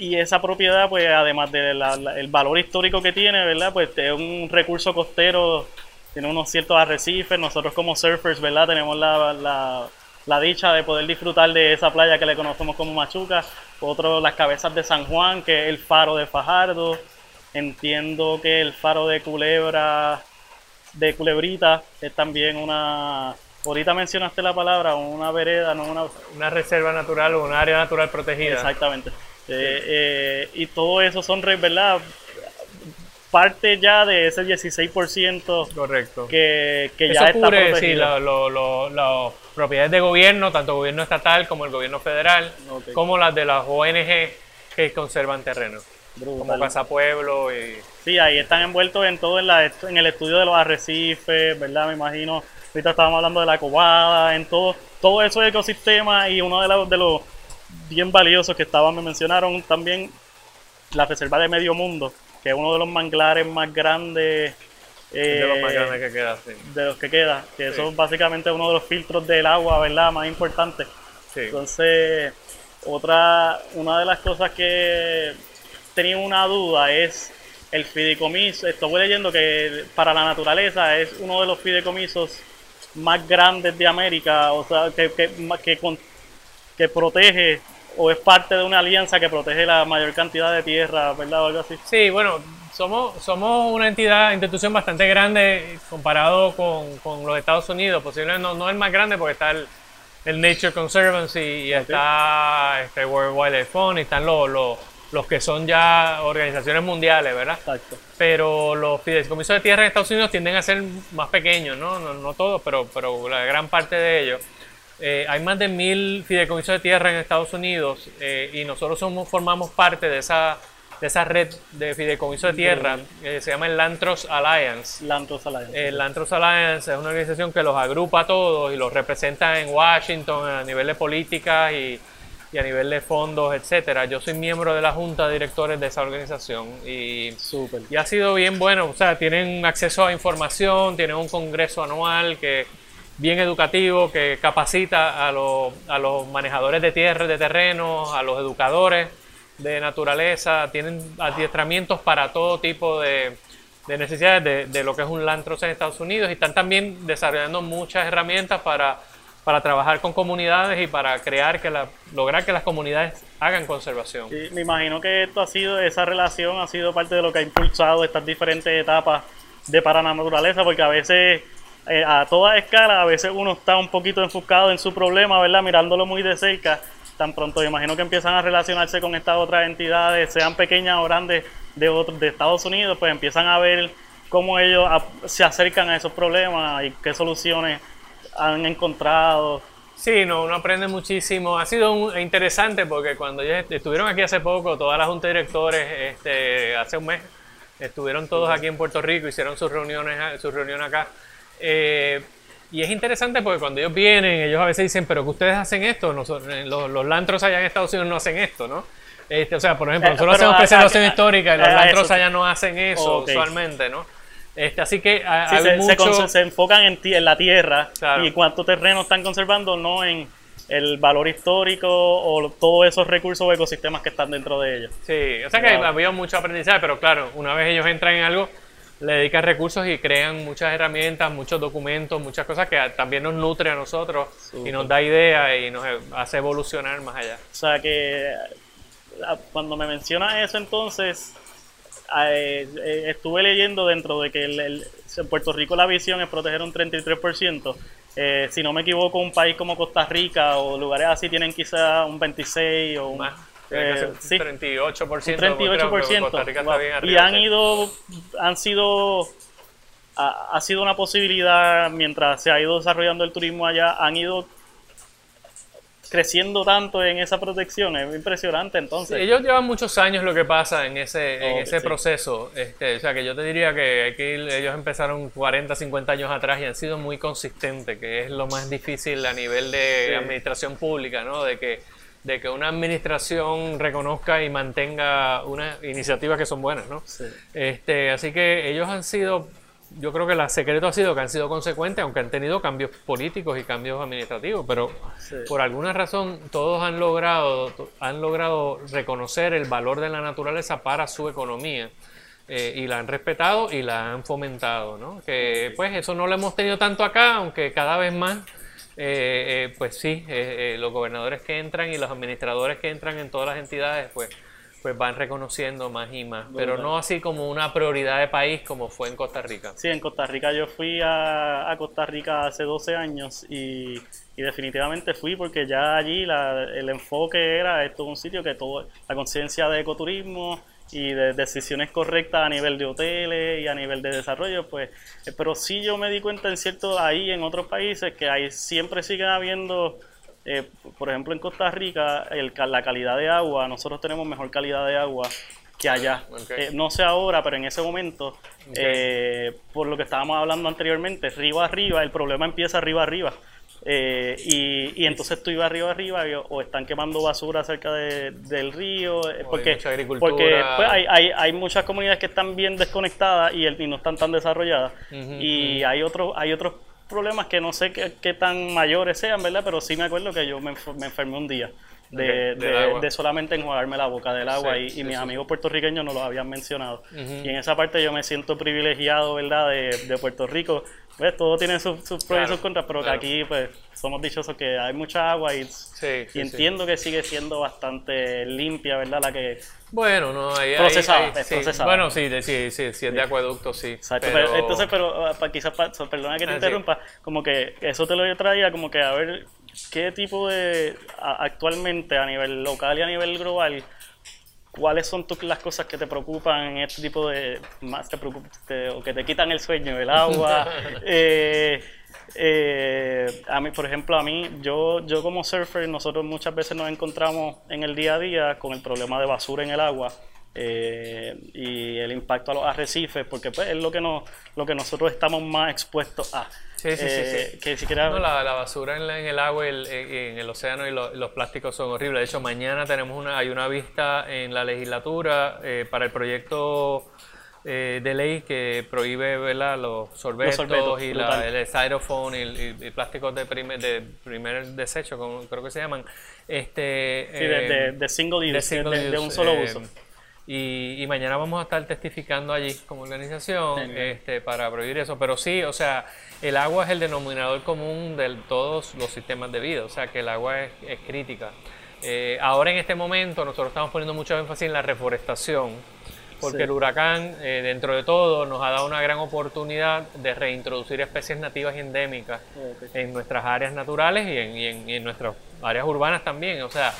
y esa propiedad, pues además del el valor histórico que tiene, ¿verdad? Pues es un recurso costero, tiene unos ciertos arrecifes. Nosotros como surfers, ¿verdad? Tenemos la, la, la dicha de poder disfrutar de esa playa que le conocemos como Machuca. Otro, las cabezas de San Juan, que es el faro de Fajardo. Entiendo que el faro de Culebra, de Culebrita, es también una Ahorita mencionaste la palabra, una vereda, no una... Una reserva natural o un área natural protegida. Exactamente. Eh, eh, y todo eso son, ¿verdad? Parte ya de ese 16% Correcto. que, que ya está protegido. Sí, las propiedades de gobierno, tanto gobierno estatal como el gobierno federal, como las de las ONG que conservan terreno. Como Casa Pueblo y... Sí, ahí están envueltos en todo en, la, en el estudio de los arrecifes, ¿verdad? Me imagino, ahorita estábamos hablando de la cobada, en todo, todo eso ecosistema y uno de, los de los bien valiosos que estaban, me mencionaron también la Reserva de Medio Mundo, que es uno de los manglares más grandes. de los más grandes que queda, sí. De los que queda, que eso es básicamente uno de los filtros del agua, ¿verdad? Más importante. Entonces, otra, una de las cosas que tenía una duda es el fideicomiso. Estoy leyendo que para la naturaleza es uno de los fideicomisos más grandes de América, o sea, que, que, que, que protege o es parte de una alianza que protege la mayor cantidad de tierra, ¿verdad? O algo así. Sí, bueno, somos, somos una entidad, institución bastante grande comparado con, con los Estados Unidos. Posiblemente no, no el más grande porque está el, el Nature Conservancy y está este World Wildlife Fund y están los, los, los, que son ya organizaciones mundiales, ¿verdad? Exacto. Pero los fideicomisos de tierra en Estados Unidos tienden a ser más pequeños, ¿no? No, no todos, pero, pero la gran parte de ellos. Eh, hay más de mil fideicomisos de tierra en Estados Unidos eh, y nosotros somos, formamos parte de esa, de esa red de fideicomisos de tierra que se llama el Lantros Alliance. Lantros Alliance. El Lantros Alliance es una organización que los agrupa a todos y los representa en Washington a nivel de política y, y a nivel de fondos, etcétera. Yo soy miembro de la junta de directores de esa organización y, Super. y ha sido bien bueno. O sea, tienen acceso a información, tienen un congreso anual que bien educativo que capacita a, los, a los manejadores de tierra, de terrenos, a los educadores de naturaleza, tienen adiestramientos para todo tipo de, de necesidades de, de, lo que es un Lantros en Estados Unidos y están también desarrollando muchas herramientas para, para trabajar con comunidades y para crear que la, lograr que las comunidades hagan conservación. Sí, me imagino que esto ha sido, esa relación ha sido parte de lo que ha impulsado estas diferentes etapas de para la naturaleza, porque a veces eh, a toda escala, a veces uno está un poquito enfocado en su problema, ¿verdad? Mirándolo muy de cerca. Tan pronto, imagino que empiezan a relacionarse con estas otras entidades, sean pequeñas o grandes, de, otros, de Estados Unidos, pues empiezan a ver cómo ellos se acercan a esos problemas y qué soluciones han encontrado. Sí, no, uno aprende muchísimo. Ha sido interesante porque cuando ya estuvieron aquí hace poco, toda la junta de directores, este, hace un mes, estuvieron todos aquí en Puerto Rico, hicieron sus reuniones, su reunión acá. Eh, y es interesante porque cuando ellos vienen, ellos a veces dicen, pero que ustedes hacen esto, nosotros, eh, los, los, lantros allá en Estados Unidos no hacen esto, ¿no? Este, o sea, por ejemplo, eh, nosotros hacemos preservación histórica y los lantros allá no hacen eso usualmente, ¿no? Este, así que hay se, mucho... se, enfocan en, en la tierra y cuánto terreno están conservando, no en el valor histórico o todos esos recursos o ecosistemas que están dentro de ellos. Sí, o sea que había mucho aprendizaje, pero claro, una vez ellos entran en algo, le dedican recursos y crean muchas herramientas, muchos documentos, muchas cosas que también nos nutre a nosotros y nos da ideas y nos hace evolucionar más allá. O sea que cuando me mencionas eso entonces, eh, eh, estuve leyendo dentro de que el, en Puerto Rico la visión es proteger un 33%. Eh, si no me equivoco, un país como Costa Rica o lugares así tienen quizá un 26 o un... Más. Eh, sí, 38%. 38%. y han ido, han sido, ha, ha, sido una posibilidad mientras se ha ido desarrollando el turismo allá, han ido creciendo tanto en esa protección, es impresionante entonces. ellos llevan muchos años lo que pasa en ese, en ese sí. proceso, este, o sea que yo te diría que aquí ellos empezaron 40, 50 años atrás y han sido muy consistentes, que es lo más difícil a nivel de administración pública, ¿no? De que de que una administración reconozca y mantenga unas iniciativas que son buenas, ¿no? Este, así que ellos han sido, yo creo que el secreto ha sido que han sido consecuentes, aunque han tenido cambios políticos y cambios administrativos, pero por alguna razón todos han logrado, han logrado reconocer el valor de la naturaleza para su economía. Eh, y la han respetado y la han fomentado, ¿no? Que pues eso no lo hemos tenido tanto acá, aunque cada vez más eh, eh, pues sí, eh, los gobernadores que entran y los administradores que entran en todas las entidades, pues, pues van reconociendo más y más, pero no así como una prioridad de país como fue en Costa Rica. Sí, en Costa Rica yo fui a, Costa Rica hace 12 años y, y definitivamente fui porque ya allí el enfoque era esto es un sitio que todo, la conciencia de ecoturismo, y de decisiones correctas a nivel de hoteles y a nivel de desarrollo, pues, eh, pero sí yo me di cuenta en cierto, ahí en otros países que ahí siempre sigue habiendo, eh, por ejemplo en Costa Rica, el, la calidad de agua, nosotros tenemos mejor calidad de agua que allá. Eh, no sé ahora, pero en ese momento, por lo que estábamos hablando anteriormente, arriba arriba, el problema empieza arriba arriba. Eh, y, y, entonces tú ibas arriba arriba o están quemando basura cerca del río porque, porque pues, hay, hay, hay, muchas comunidades que están bien desconectadas y, el, y no están tan desarrolladas y hay otros hay otros problemas que no sé qué, tan mayores sean verdad pero sí me acuerdo que yo me, me enfermé un día de, de, solamente enjuagarme la boca del agua y, y mis amigos puertorriqueños nos lo habían mencionado. Y en esa parte yo me siento privilegiado, ¿verdad? De, de Puerto Rico. Pues todo tiene sus, pros y sus contras, pero que aquí pues somos dichosos que hay mucha agua y, y entiendo que sigue siendo bastante limpia, ¿verdad? La que... Bueno, no, hay... Procesada, Bueno, sí, sí, sí, sí, es de acueducto, sí. Exacto, pero... entonces, pero ah, quizás, perdona que te ah, interrumpa, como que eso te lo traía como que a ver ¿qué tipo de, actualmente a nivel local y a nivel global, cuáles son las cosas que te preocupan en este tipo de, más te, o que te quitan el sueño, el agua? eh, eh, a mí, por ejemplo, a mí, yo, yo como surfer, nosotros muchas veces nos encontramos en el día a día con el problema de basura en el agua. Eh, y el impacto a los arrecifes, porque pues, es lo que, nos, lo que nosotros estamos más expuestos a. Sí, sí, sí, sí. Que siquiera... no, la, la, basura en, en, el agua y el, en el océano y los plásticos son horribles. De hecho, mañana tenemos una, hay una vista en la legislatura eh, para el proyecto eh, de ley que prohíbe ¿verdad? los sorbetos, y la, el styrofoam y, y, plásticos de primer, de primer desecho, como creo que se llaman. Este, sí, de, de, single use, de, un solo uso. Y, mañana vamos a estar testificando allí como organización este, para prohibir eso. Pero sí, o sea, el agua es el denominador común de todos los sistemas de vida, o sea que el agua es, crítica. Eh, ahora en este momento nosotros estamos poniendo mucho énfasis en la reforestación, porque el huracán, eh, dentro de todo, nos ha dado una gran oportunidad de reintroducir especies nativas y endémicas en nuestras áreas naturales y en, y en, y en nuestras áreas urbanas también. O sea,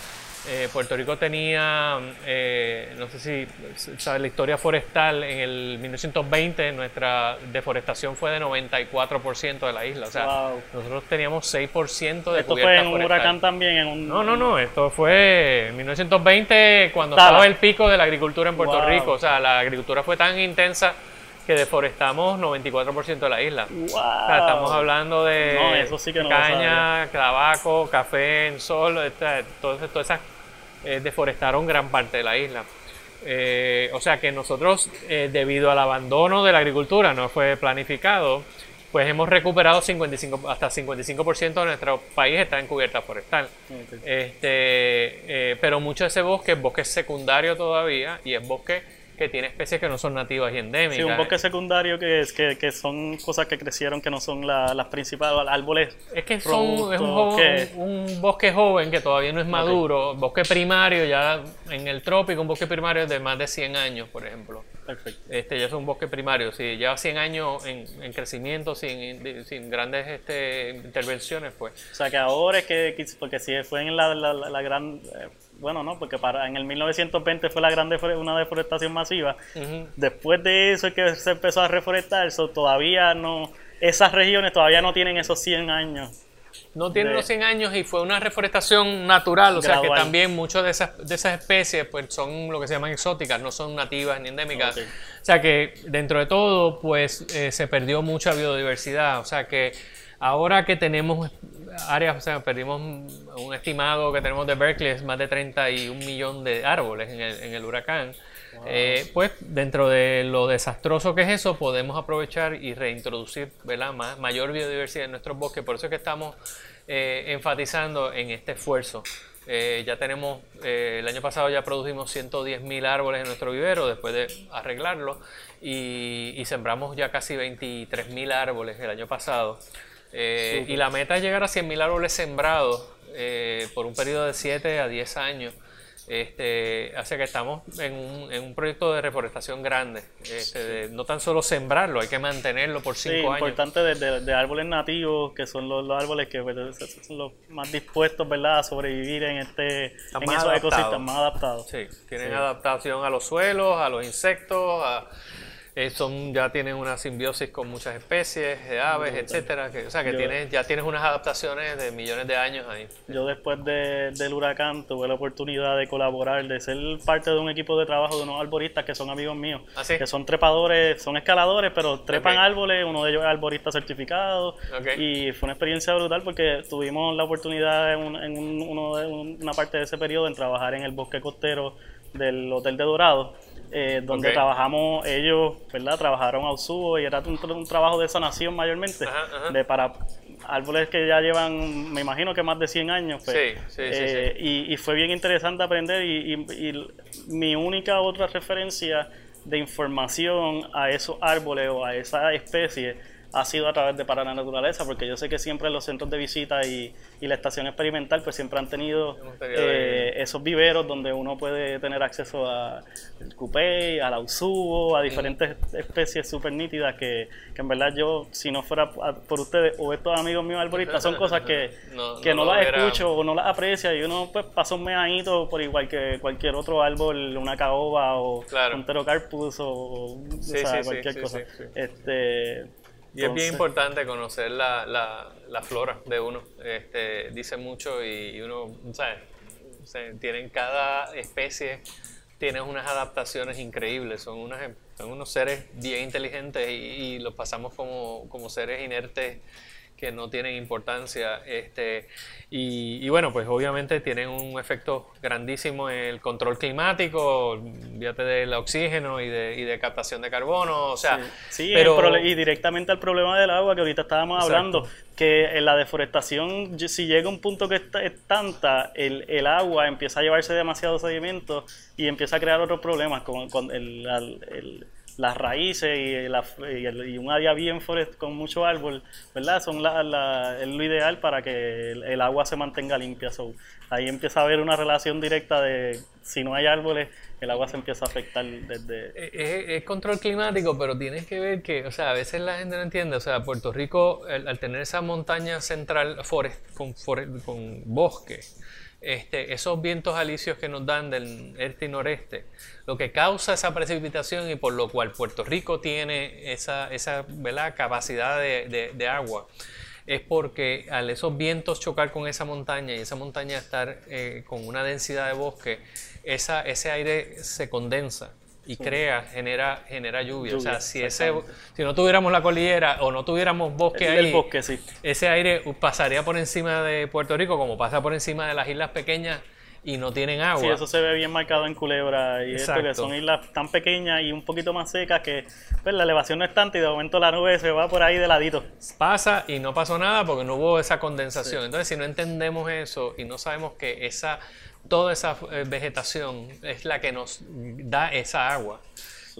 eh, Puerto Rico tenía, eh, no sé si sabes la historia forestal, en el 1920 nuestra deforestación fue de 94% de la isla. O sea, nosotros teníamos 6% de ¿Esto fue en un huracán también? En un... No, no, no, esto fue en 1920 cuando estaba el pico de la agricultura en Puerto Rico. O sea, la agricultura fue tan intensa que deforestamos 94% de la isla. Wow. O sea, estamos hablando de caña, tabaco, café, en sol, todas, esas eh, deforestaron gran parte de la isla. Eh, o sea que nosotros, eh, debido al abandono de la agricultura, no fue planificado, pues hemos recuperado 55, hasta 55% de nuestro país está en cubierta forestal. Este, pero mucho de ese bosque es bosque secundario todavía y es bosque que tiene especies que no son nativas y endémicas. Sí, un bosque secundario que, es, que, que son cosas que crecieron que no son las principales, árboles. Es que son, es un, bosque joven que todavía no es maduro, bosque primario ya en el trópico, un bosque primario de más de 100 años, por ejemplo. Perfecto. Este ya es un bosque primario, sí, lleva 100 años en, en crecimiento sin, sin grandes este, intervenciones, pues. O sea que ahora es que, porque si fue en la, la, la gran... Eh, bueno, no, porque para en el 1920 fue la gran una deforestación masiva. Después de eso es que se empezó a reforestar, todavía no, esas regiones todavía no tienen esos 100 años. No tienen los 100 años y fue una reforestación natural, o sea que también muchas de esas, de esas especies pues son lo que se llaman exóticas, no son nativas ni endémicas. O sea que dentro de todo pues eh, se perdió mucha biodiversidad, o sea que ahora que tenemos áreas, o sea, perdimos un estimado que tenemos de Berkeley, es más de 31 millón de árboles en el, en el huracán. Eh, pues dentro de lo desastroso que es eso, podemos aprovechar y reintroducir ¿verdad? mayor biodiversidad en nuestros bosques. Por eso es que estamos eh, enfatizando en este esfuerzo. Eh, ya tenemos, el año pasado ya produjimos 110 mil árboles en nuestro vivero después de arreglarlo y, sembramos ya casi 23 mil árboles el año pasado. Y la meta es llegar a 100 mil árboles sembrados por un periodo de 7 a 10 años. Este, que estamos en un, en un proyecto de reforestación grande. Este, no tan solo sembrarlo, hay que mantenerlo por cinco sí, años. importante de, de, árboles nativos, que son los, árboles que son los más dispuestos ¿verdad? a sobrevivir en, este, en esos ecosistemas más adaptados. Sí, tienen adaptación a los suelos, a los insectos, a eh, son, ya tienen una simbiosis con muchas especies de aves, etcétera. Que, o sea, que tienes, ya tienes unas adaptaciones de millones de años ahí. Yo después del huracán tuve la oportunidad de colaborar, de ser parte de un equipo de trabajo de unos arboristas que son amigos míos, ¿Ah, que son trepadores, son escaladores, pero trepan árboles, uno de ellos es arborista certificado. Y fue una experiencia brutal porque tuvimos la oportunidad en, una parte de ese periodo en trabajar en el bosque costero del Hotel de Dorado eh, donde trabajamos, ellos, ¿verdad? Trabajaron a Usubo y era un, trabajo de sanación mayormente, de para árboles que ya llevan, me imagino que más de 100 años. Pues, sí, sí, eh, y, y, fue bien interesante aprender y, y, mi única otra referencia de información a esos árboles o a esa especie ha sido a través de Para la Naturaleza, porque yo sé que siempre los centros de visita y, la estación experimental pues siempre han tenido eh, esos viveros donde uno puede tener acceso al cupé, al ausubo, a diferentes especies súper nítidas que, en verdad yo, si no fuera por ustedes o estos amigos míos arboristas, son cosas que no, que no, las escucho o no las aprecia y uno pues pasa un meanito por igual que cualquier otro árbol, una caoba o un pterocarpus o, cualquier cosa. Este, y es bien importante conocer la, la, flora de uno. Este, dice mucho y, uno, ¿sabes? Tienen cada especie tiene unas adaptaciones increíbles. Son, son unos seres bien inteligentes y, y los pasamos como, como seres inertes que no tienen importancia. Este, y, bueno, pues obviamente tienen un efecto grandísimo en el control climático, fíjate del oxígeno y de, y de captación de carbono. O sea, sí, pero, y directamente al problema del agua que ahorita estábamos hablando, que en la deforestación, si llega un punto que es tanta, el, el agua empieza a llevarse demasiado sedimento y empieza a crear otros problemas, como con el, el las raíces y, un área bien forest con mucho árbol, ¿verdad? Son la, es lo ideal para que el, agua se mantenga limpia. ahí empieza a haber una relación directa de si no hay árboles, el agua se empieza a afectar desde... Es, control climático, pero tienes que ver que, o sea, a veces la gente no entiende, o sea, Puerto Rico, al, tener esa montaña central forest, con, con bosque, este, esos vientos alisios que nos dan del este y noreste, lo que causa esa precipitación y por lo cual Puerto Rico tiene esa, esa capacidad de, agua, es porque al esos vientos chocar con esa montaña y esa montaña estar eh, con una densidad de bosque, ese aire se condensa y crea, genera, genera lluvia. o sea, si, ese, si no tuviéramos la cordillera o no tuviéramos bosque ahí, bosque, sí. ese aire pasaría por encima de Puerto Rico como pasa por encima de las islas pequeñas y no tienen agua. Sí, eso se ve bien marcado en Culebra y esto que son islas tan pequeñas y un poquito más secas que pues, la elevación no es tanta y de momento la nube se va por ahí de ladito. Pasa y no pasó nada porque no hubo esa condensación. Entonces, si no entendemos eso y no sabemos que esa toda esa eh, vegetación es la que nos da esa agua,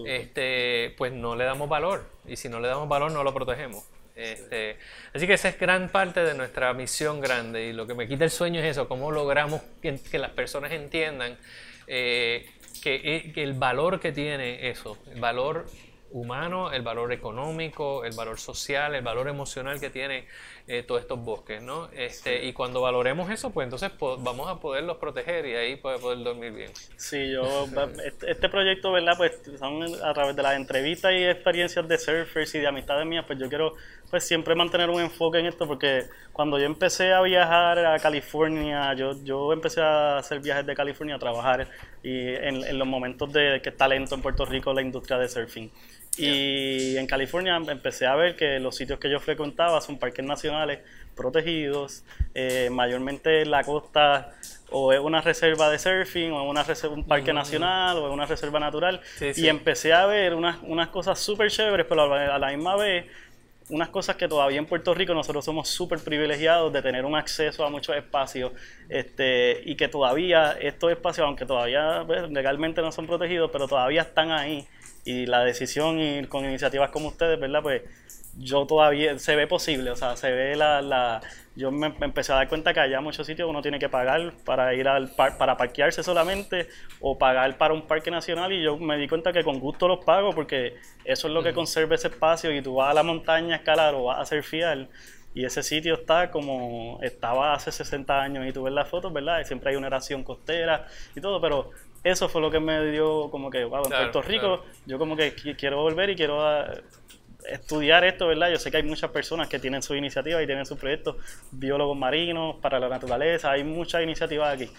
este, pues no le damos valor. Y si no le damos valor, no lo protegemos. Este, así que esa es gran parte de nuestra misión grande y lo que me quita el sueño es eso, cómo logramos que, las personas entiendan eh, que, que, el valor que tiene eso, el valor humano, el valor económico, el valor social, el valor emocional que tiene eh, todos estos bosques, ¿no? Este, Y cuando valoremos eso, pues entonces vamos a poderlos proteger y ahí poder, poder dormir bien. Sí, yo, este, este, proyecto, ¿verdad? Pues son a través de las entrevistas y experiencias de surfers y de amistades mías, pues yo quiero pues siempre mantener un enfoque en esto porque cuando yo empecé a viajar a California, yo, yo empecé a hacer viajes de California a trabajar y en, en los momentos de que está lento en Puerto Rico la industria de surfing. Y en California empecé a ver que los sitios que yo frecuentaba son parques nacionales protegidos, eh, mayormente la costa o es una reserva de surfing, o es una reserva, un parque nacional, o es una reserva natural. Y empecé a ver unas, unas cosas súper chéveres, pero a la misma vez unas cosas que todavía en Puerto Rico nosotros somos súper privilegiados de tener un acceso a muchos espacios este, y que todavía estos espacios, aunque todavía pues, legalmente no son protegidos, pero todavía están ahí y la decisión y con iniciativas como ustedes, ¿verdad? Pues yo todavía se ve posible, o sea, se ve la, la yo me, empecé a dar cuenta que hay muchos sitios uno tiene que pagar para ir al para parquearse solamente o pagar para un parque nacional y yo me di cuenta que con gusto los pago porque eso es lo que conserva ese espacio y tú vas a la montaña a escalar o vas a hacer fiel y ese sitio está como estaba hace 60 años y tú ves las fotos, ¿verdad? Y siempre hay una eración costera y todo, pero eso fue lo que me dio como que, wow, en Puerto Rico yo como que quiero volver y quiero ah, estudiar esto, ¿verdad? Yo sé que hay muchas personas que tienen su iniciativa y tienen sus proyectos, biólogos marinos, para la naturaleza, hay muchas iniciativas aquí.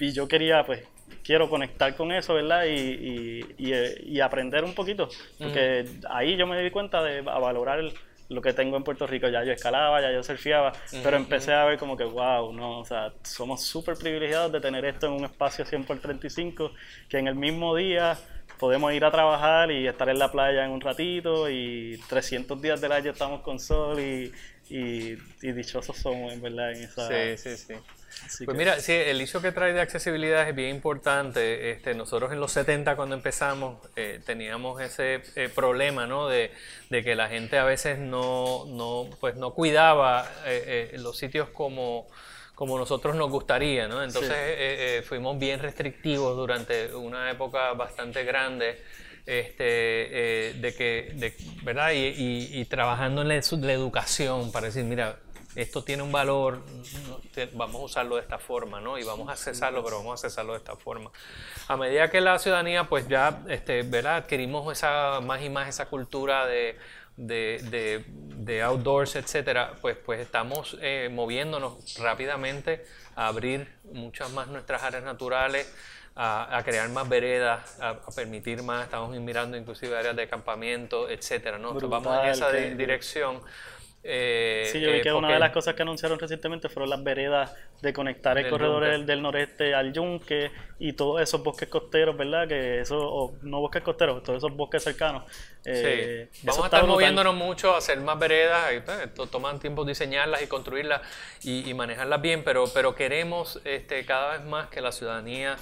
Y yo quería, pues, quiero conectar con eso, ¿verdad? Y, y, y, aprender un poquito, porque ahí yo me di cuenta de valorar lo que tengo en Puerto Rico. Ya yo escalaba, ya yo surfeaba, pero empecé a ver como que, wow, no, o sea, somos súper privilegiados de tener esto en un espacio 100 por 35, que en el mismo día podemos ir a trabajar y estar en la playa en un ratito y 300 días del año estamos con sol y, y, dichosos somos, en verdad, en esa... Sí, sí, sí. pues mira, sí, el inicio que trae de accesibilidad es bien importante. Este, nosotros en los 70 cuando empezamos eh, teníamos ese eh, problema, ¿no? De, de, que la gente a veces no, no, pues no cuidaba eh, los sitios como como nosotros nos gustaría, ¿no? Entonces eh, eh, fuimos bien restrictivos durante una época bastante grande este, eh, de que, ¿verdad? Y, trabajando en la, educación para decir, mira, esto tiene un valor, vamos a usarlo de esta forma, ¿no? Y vamos a accesarlo, pero vamos a accesarlo de esta forma. A medida que la ciudadanía, pues ya, este, ¿verdad? Adquirimos esa, más y más esa cultura de de, de, outdoors, etcétera, pues, pues estamos eh, moviéndonos rápidamente a abrir muchas más nuestras áreas naturales, a, crear más veredas, a, permitir más, estamos mirando inclusive áreas de campamento, etcétera, ¿no? vamos en esa dirección. Eh, sí, yo vi eh, que una de las cosas que anunciaron recientemente fueron las veredas de conectar el corredor del, noreste al yunque y todos esos bosques costeros, ¿verdad? Que eso, o no bosques costeros, todos esos bosques cercanos. Eh, sí. Vamos a estar moviéndonos mucho a hacer más veredas, y, toman tiempo diseñarlas y construirlas y, y, manejarlas bien, pero, pero queremos este, cada vez más que la ciudadanía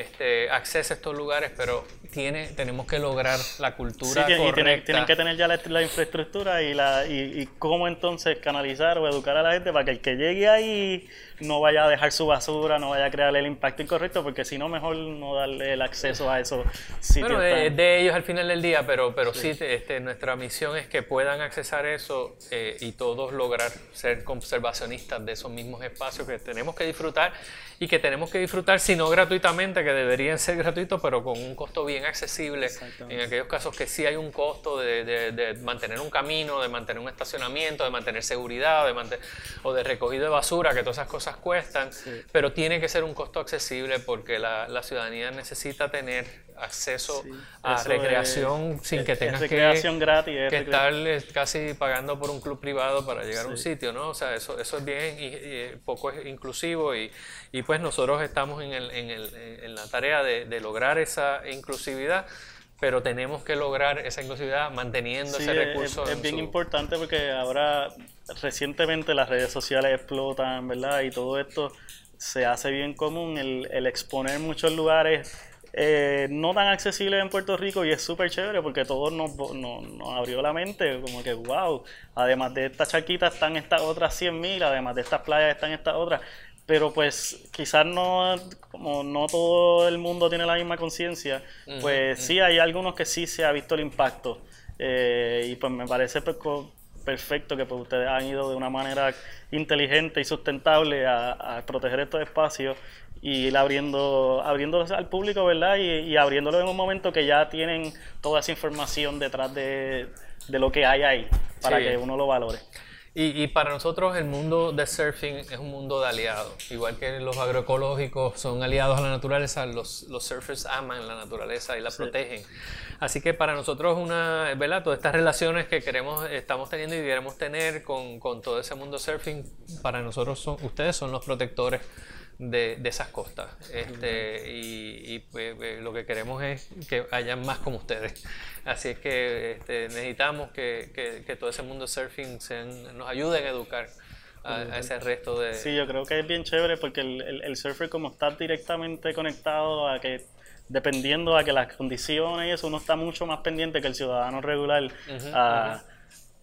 este, acceso a estos lugares, pero tiene, tenemos que lograr la cultura sí, correcta. Y tienen, que tener ya la, infraestructura y, la, y, y, cómo entonces canalizar o educar a la gente para que el que llegue ahí no vaya a dejar su basura, no vaya a crearle el impacto incorrecto, porque si no, mejor no darle el acceso a esos sitios. Bueno, es de ellos al final del día, pero, pero sí, este, nuestra misión es que puedan accesar eso eh, y todos lograr ser conservacionistas de esos mismos espacios que tenemos que disfrutar y que tenemos que disfrutar, si no gratuitamente, que deberían ser gratuitos, pero con un costo bien accesible. En aquellos casos que sí hay un costo de, de, mantener un camino, de mantener un estacionamiento, de mantener seguridad, de mantener, o de recogido de basura, que todas esas cosas cuestan, pero tiene que ser un costo accesible porque la, la ciudadanía necesita tener acceso a recreación sin que tengas que, gratis, que estar casi pagando por un club privado para llegar a un sitio, ¿no? O sea, eso, eso es bien y, poco inclusivo y, y, pues nosotros estamos en, el, en, el, en la tarea de, de lograr esa inclusividad pero tenemos que lograr esa inclusividad manteniendo ese recurso. Es, es bien importante porque ahora recientemente las redes sociales explotan, ¿verdad? Y todo esto se hace bien común, el, el exponer muchos lugares eh, no tan accesibles en Puerto Rico y es súper chévere porque todo nos, nos, nos, abrió la mente, como que wow, además de estas charquitas están estas otras 100.000, además de estas playas están estas otras pero pues quizás no, como no todo el mundo tiene la misma conciencia, pues sí hay algunos que sí se ha visto el impacto. Eh, y pues me parece perfecto que pues, ustedes han ido de una manera inteligente y sustentable a, proteger estos espacios y ir abriendo, abriéndolos al público, ¿verdad? Y, y abriéndolo en un momento que ya tienen toda esa información detrás de, de lo que hay ahí, para que uno lo valore. Y, para nosotros el mundo de surfing es un mundo de aliados. Igual que los agroecológicos son aliados a la naturaleza, los, los surfers aman la naturaleza y la protegen. Así que para nosotros una, ¿verdad? Todas estas relaciones que queremos, estamos teniendo y queremos tener con, con todo ese mundo surfing, para nosotros son, ustedes son los protectores de, de esas costas. Este, y, pues, eh, lo que queremos es que haya más como ustedes. Así es que este, necesitamos que, que, todo ese mundo surfing nos ayude a educar. A, ese resto de... Sí, yo creo que es bien chévere porque el, el, surfer como está directamente conectado a que dependiendo a que las condiciones y eso, uno está mucho más pendiente que el ciudadano regular a,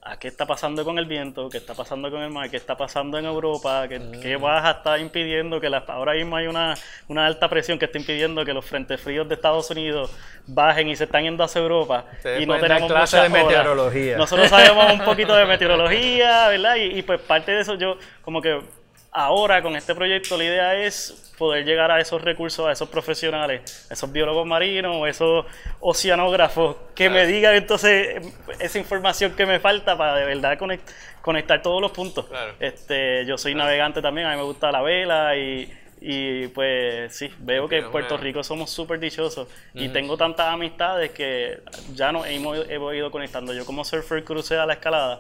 a qué está pasando con el viento, qué está pasando con el mar, qué está pasando en Europa, qué, mm. baja está impidiendo que ahora mismo hay una, una, alta presión que está impidiendo que los frentes fríos de Estados Unidos bajen y se están yendo hacia Europa y no tenemos clase de meteorología. Nosotros sabemos un poquito de meteorología, ¿verdad? Y, y pues parte de eso yo como que ahora con este proyecto la idea es poder llegar a esos recursos, a esos profesionales, esos biólogos marinos, esos oceanógrafos, que me digan entonces esa información que me falta para de verdad conectar todos los puntos. Este, yo soy navegante también, a mí me gusta la vela y, y pues sí, veo que en Puerto Rico somos súper dichosos y tengo tantas amistades que ya nos hemos, hemos ido conectando. Yo como surfer crucé a la escalada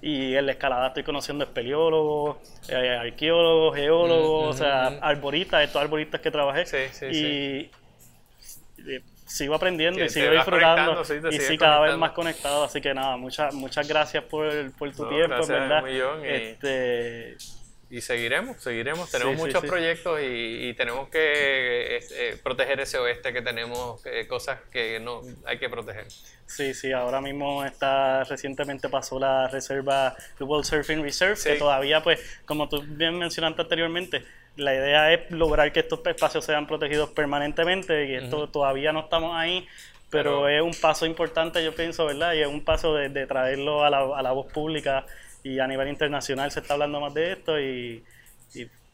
y en la escalada estoy conociendo espeleólogos, eh, arqueólogos, geólogos, o sea, arboristas, estos arboristas que trabajé. y sigo aprendiendo y sigo disfrutando y sí, cada vez más conectado. Así que nada, muchas muchas gracias por, por tu tiempo, ¿verdad? Este, y seguiremos, seguiremos. Tenemos muchos proyectos y, tenemos que eh, proteger ese oeste que tenemos, eh, cosas que no hay que proteger. Sí, sí, ahora mismo está, recientemente pasó la reserva, the World Surfing Reserve, que todavía, pues, como tú bien mencionaste anteriormente, la idea es lograr que estos espacios sean protegidos permanentemente y esto todavía no estamos ahí, pero, es un paso importante, yo pienso, ¿verdad? Y es un paso de, de traerlo a la, a la voz pública y a nivel internacional se está hablando más de esto y,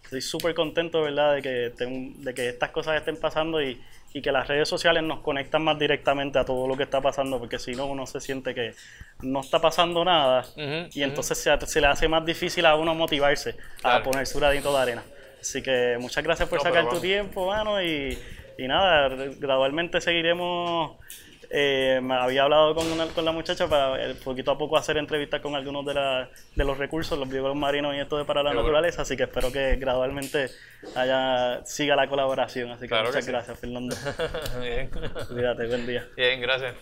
estoy súper contento, ¿verdad?, de que, de que estas cosas estén pasando y, que las redes sociales nos conectan más directamente a todo lo que está pasando, porque si no, uno se siente que no está pasando nada y entonces se, le hace más difícil a uno motivarse a poner su granito de arena. Así que muchas gracias por sacar tu tiempo, mano, y, y nada, gradualmente seguiremos eh, me había hablado con, con la muchacha para eh, poquito a poco hacer entrevistas con algunos de, la, de los recursos, los biólogos marinos y esto de para la naturaleza, así que espero que gradualmente haya, siga la colaboración. Así que muchas gracias, Fernando. Bien. Cuídate, buen día. Bien, gracias.